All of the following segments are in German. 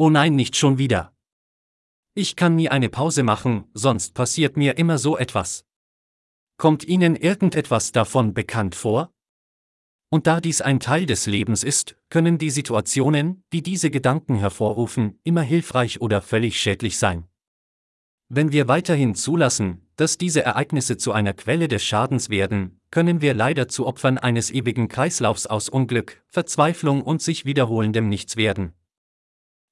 Oh nein, nicht schon wieder. Ich kann nie eine Pause machen, sonst passiert mir immer so etwas. Kommt Ihnen irgendetwas davon bekannt vor? Und da dies ein Teil des Lebens ist, können die Situationen, die diese Gedanken hervorrufen, immer hilfreich oder völlig schädlich sein. Wenn wir weiterhin zulassen, dass diese Ereignisse zu einer Quelle des Schadens werden, können wir leider zu Opfern eines ewigen Kreislaufs aus Unglück, Verzweiflung und sich wiederholendem Nichts werden.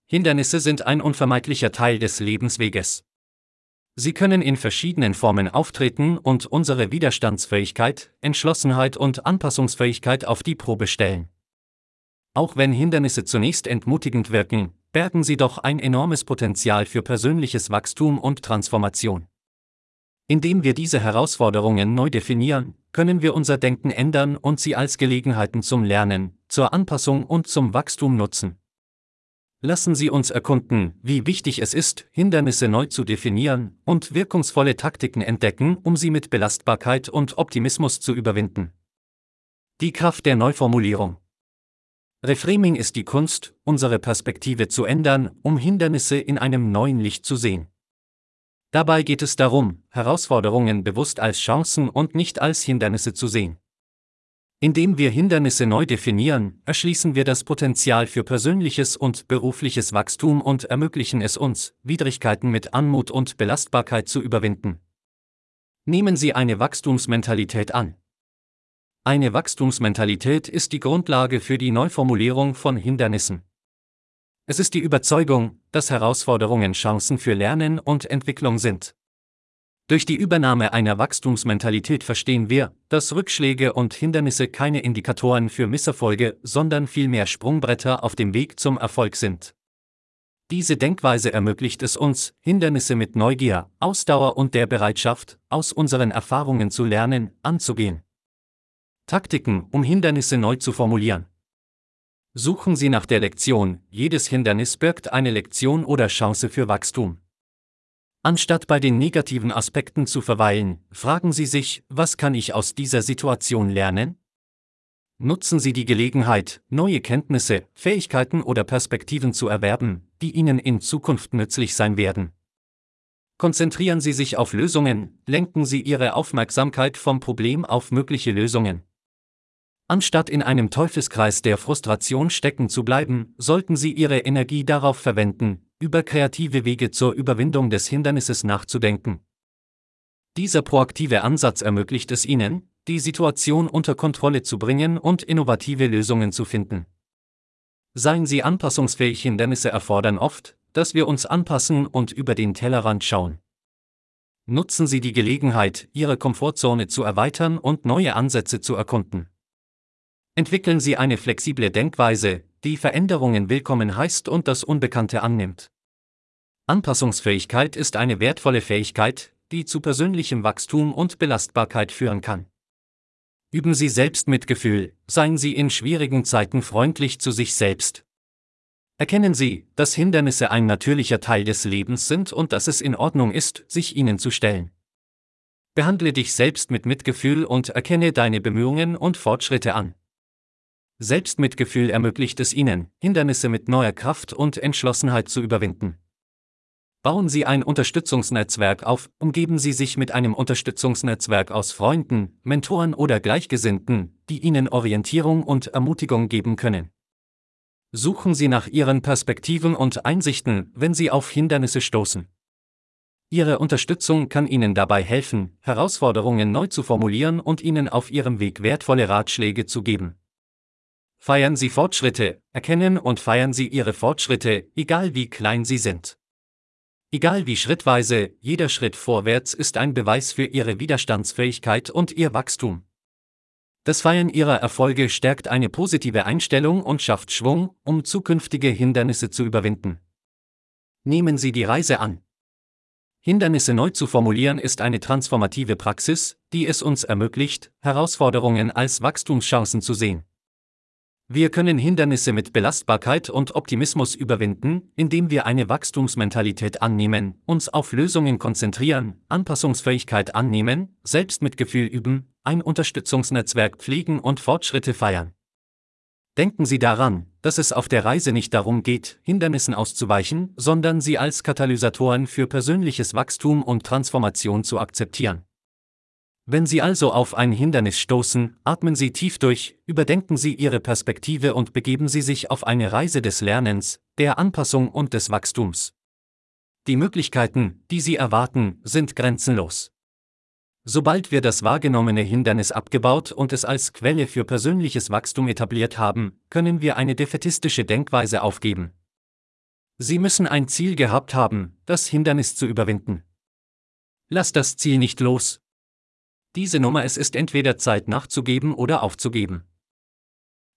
Hindernisse sind ein unvermeidlicher Teil des Lebensweges. Sie können in verschiedenen Formen auftreten und unsere Widerstandsfähigkeit, Entschlossenheit und Anpassungsfähigkeit auf die Probe stellen. Auch wenn Hindernisse zunächst entmutigend wirken, bergen sie doch ein enormes Potenzial für persönliches Wachstum und Transformation. Indem wir diese Herausforderungen neu definieren, können wir unser Denken ändern und sie als Gelegenheiten zum Lernen, zur Anpassung und zum Wachstum nutzen. Lassen Sie uns erkunden, wie wichtig es ist, Hindernisse neu zu definieren und wirkungsvolle Taktiken entdecken, um sie mit Belastbarkeit und Optimismus zu überwinden. Die Kraft der Neuformulierung. Reframing ist die Kunst, unsere Perspektive zu ändern, um Hindernisse in einem neuen Licht zu sehen. Dabei geht es darum, Herausforderungen bewusst als Chancen und nicht als Hindernisse zu sehen. Indem wir Hindernisse neu definieren, erschließen wir das Potenzial für persönliches und berufliches Wachstum und ermöglichen es uns, Widrigkeiten mit Anmut und Belastbarkeit zu überwinden. Nehmen Sie eine Wachstumsmentalität an. Eine Wachstumsmentalität ist die Grundlage für die Neuformulierung von Hindernissen. Es ist die Überzeugung, dass Herausforderungen Chancen für Lernen und Entwicklung sind. Durch die Übernahme einer Wachstumsmentalität verstehen wir, dass Rückschläge und Hindernisse keine Indikatoren für Misserfolge, sondern vielmehr Sprungbretter auf dem Weg zum Erfolg sind. Diese Denkweise ermöglicht es uns, Hindernisse mit Neugier, Ausdauer und der Bereitschaft, aus unseren Erfahrungen zu lernen, anzugehen. Taktiken, um Hindernisse neu zu formulieren. Suchen Sie nach der Lektion, jedes Hindernis birgt eine Lektion oder Chance für Wachstum. Anstatt bei den negativen Aspekten zu verweilen, fragen Sie sich, was kann ich aus dieser Situation lernen? Nutzen Sie die Gelegenheit, neue Kenntnisse, Fähigkeiten oder Perspektiven zu erwerben, die Ihnen in Zukunft nützlich sein werden. Konzentrieren Sie sich auf Lösungen, lenken Sie Ihre Aufmerksamkeit vom Problem auf mögliche Lösungen. Anstatt in einem Teufelskreis der Frustration stecken zu bleiben, sollten Sie Ihre Energie darauf verwenden, über kreative Wege zur Überwindung des Hindernisses nachzudenken. Dieser proaktive Ansatz ermöglicht es Ihnen, die Situation unter Kontrolle zu bringen und innovative Lösungen zu finden. Seien Sie anpassungsfähig, Hindernisse erfordern oft, dass wir uns anpassen und über den Tellerrand schauen. Nutzen Sie die Gelegenheit, Ihre Komfortzone zu erweitern und neue Ansätze zu erkunden. Entwickeln Sie eine flexible Denkweise, die Veränderungen willkommen heißt und das Unbekannte annimmt. Anpassungsfähigkeit ist eine wertvolle Fähigkeit, die zu persönlichem Wachstum und Belastbarkeit führen kann. Üben Sie Selbstmitgefühl, seien Sie in schwierigen Zeiten freundlich zu sich selbst. Erkennen Sie, dass Hindernisse ein natürlicher Teil des Lebens sind und dass es in Ordnung ist, sich ihnen zu stellen. Behandle dich selbst mit Mitgefühl und erkenne deine Bemühungen und Fortschritte an. Selbstmitgefühl ermöglicht es Ihnen, Hindernisse mit neuer Kraft und Entschlossenheit zu überwinden. Bauen Sie ein Unterstützungsnetzwerk auf, umgeben Sie sich mit einem Unterstützungsnetzwerk aus Freunden, Mentoren oder Gleichgesinnten, die Ihnen Orientierung und Ermutigung geben können. Suchen Sie nach Ihren Perspektiven und Einsichten, wenn Sie auf Hindernisse stoßen. Ihre Unterstützung kann Ihnen dabei helfen, Herausforderungen neu zu formulieren und Ihnen auf Ihrem Weg wertvolle Ratschläge zu geben. Feiern Sie Fortschritte, erkennen und feiern Sie Ihre Fortschritte, egal wie klein sie sind. Egal wie schrittweise, jeder Schritt vorwärts ist ein Beweis für Ihre Widerstandsfähigkeit und Ihr Wachstum. Das Feiern Ihrer Erfolge stärkt eine positive Einstellung und schafft Schwung, um zukünftige Hindernisse zu überwinden. Nehmen Sie die Reise an. Hindernisse neu zu formulieren ist eine transformative Praxis, die es uns ermöglicht, Herausforderungen als Wachstumschancen zu sehen. Wir können Hindernisse mit Belastbarkeit und Optimismus überwinden, indem wir eine Wachstumsmentalität annehmen, uns auf Lösungen konzentrieren, Anpassungsfähigkeit annehmen, Selbstmitgefühl üben, ein Unterstützungsnetzwerk pflegen und Fortschritte feiern. Denken Sie daran, dass es auf der Reise nicht darum geht, Hindernissen auszuweichen, sondern sie als Katalysatoren für persönliches Wachstum und Transformation zu akzeptieren. Wenn Sie also auf ein Hindernis stoßen, atmen Sie tief durch, überdenken Sie Ihre Perspektive und begeben Sie sich auf eine Reise des Lernens, der Anpassung und des Wachstums. Die Möglichkeiten, die Sie erwarten, sind grenzenlos. Sobald wir das wahrgenommene Hindernis abgebaut und es als Quelle für persönliches Wachstum etabliert haben, können wir eine defetistische Denkweise aufgeben. Sie müssen ein Ziel gehabt haben, das Hindernis zu überwinden. Lass das Ziel nicht los. Diese Nummer es ist entweder Zeit nachzugeben oder aufzugeben.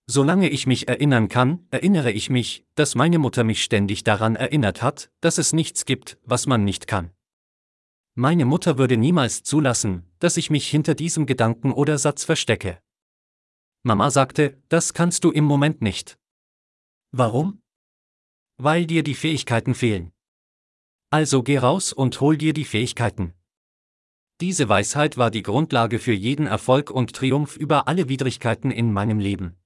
Solange ich mich erinnern kann, erinnere ich mich, dass meine Mutter mich ständig daran erinnert hat, dass es nichts gibt, was man nicht kann. Meine Mutter würde niemals zulassen, dass ich mich hinter diesem Gedanken oder Satz verstecke. Mama sagte, das kannst du im Moment nicht. Warum? Weil dir die Fähigkeiten fehlen. Also geh raus und hol dir die Fähigkeiten. Diese Weisheit war die Grundlage für jeden Erfolg und Triumph über alle Widrigkeiten in meinem Leben.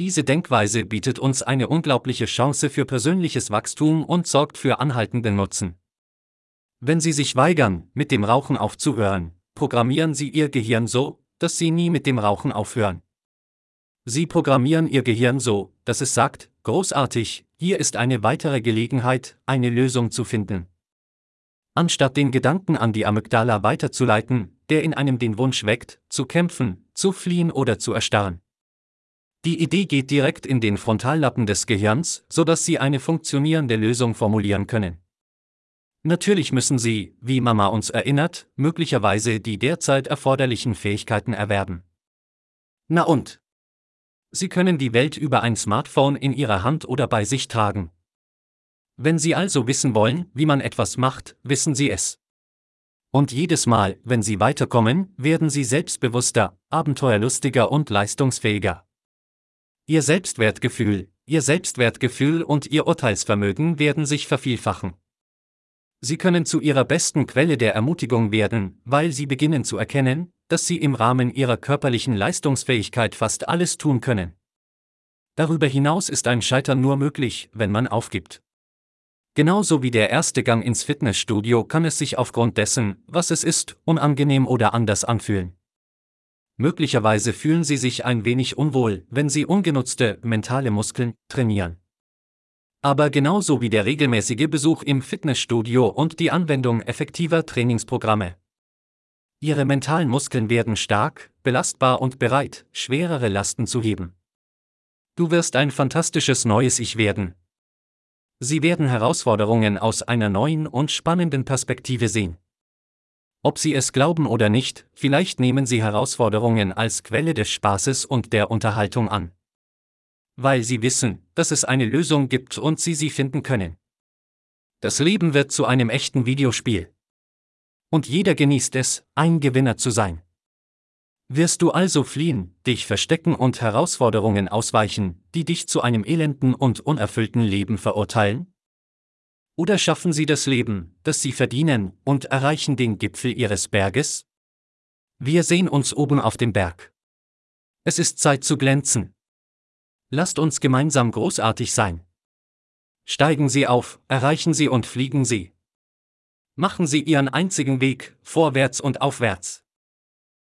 Diese Denkweise bietet uns eine unglaubliche Chance für persönliches Wachstum und sorgt für anhaltenden Nutzen. Wenn Sie sich weigern, mit dem Rauchen aufzuhören, programmieren Sie Ihr Gehirn so, dass Sie nie mit dem Rauchen aufhören. Sie programmieren Ihr Gehirn so, dass es sagt, großartig, hier ist eine weitere Gelegenheit, eine Lösung zu finden. Anstatt den Gedanken an die Amygdala weiterzuleiten, der in einem den Wunsch weckt, zu kämpfen, zu fliehen oder zu erstarren. Die Idee geht direkt in den Frontallappen des Gehirns, sodass Sie eine funktionierende Lösung formulieren können. Natürlich müssen Sie, wie Mama uns erinnert, möglicherweise die derzeit erforderlichen Fähigkeiten erwerben. Na und? Sie können die Welt über ein Smartphone in Ihrer Hand oder bei sich tragen. Wenn Sie also wissen wollen, wie man etwas macht, wissen Sie es. Und jedes Mal, wenn Sie weiterkommen, werden Sie selbstbewusster, abenteuerlustiger und leistungsfähiger. Ihr Selbstwertgefühl, Ihr Selbstwertgefühl und Ihr Urteilsvermögen werden sich vervielfachen. Sie können zu ihrer besten Quelle der Ermutigung werden, weil sie beginnen zu erkennen, dass sie im Rahmen ihrer körperlichen Leistungsfähigkeit fast alles tun können. Darüber hinaus ist ein Scheitern nur möglich, wenn man aufgibt. Genauso wie der erste Gang ins Fitnessstudio kann es sich aufgrund dessen, was es ist, unangenehm oder anders anfühlen. Möglicherweise fühlen Sie sich ein wenig unwohl, wenn Sie ungenutzte mentale Muskeln trainieren. Aber genauso wie der regelmäßige Besuch im Fitnessstudio und die Anwendung effektiver Trainingsprogramme. Ihre mentalen Muskeln werden stark, belastbar und bereit, schwerere Lasten zu heben. Du wirst ein fantastisches neues Ich werden. Sie werden Herausforderungen aus einer neuen und spannenden Perspektive sehen. Ob Sie es glauben oder nicht, vielleicht nehmen Sie Herausforderungen als Quelle des Spaßes und der Unterhaltung an weil sie wissen, dass es eine Lösung gibt und sie sie finden können. Das Leben wird zu einem echten Videospiel. Und jeder genießt es, ein Gewinner zu sein. Wirst du also fliehen, dich verstecken und Herausforderungen ausweichen, die dich zu einem elenden und unerfüllten Leben verurteilen? Oder schaffen sie das Leben, das sie verdienen, und erreichen den Gipfel ihres Berges? Wir sehen uns oben auf dem Berg. Es ist Zeit zu glänzen. Lasst uns gemeinsam großartig sein. Steigen Sie auf, erreichen Sie und fliegen Sie. Machen Sie Ihren einzigen Weg, vorwärts und aufwärts.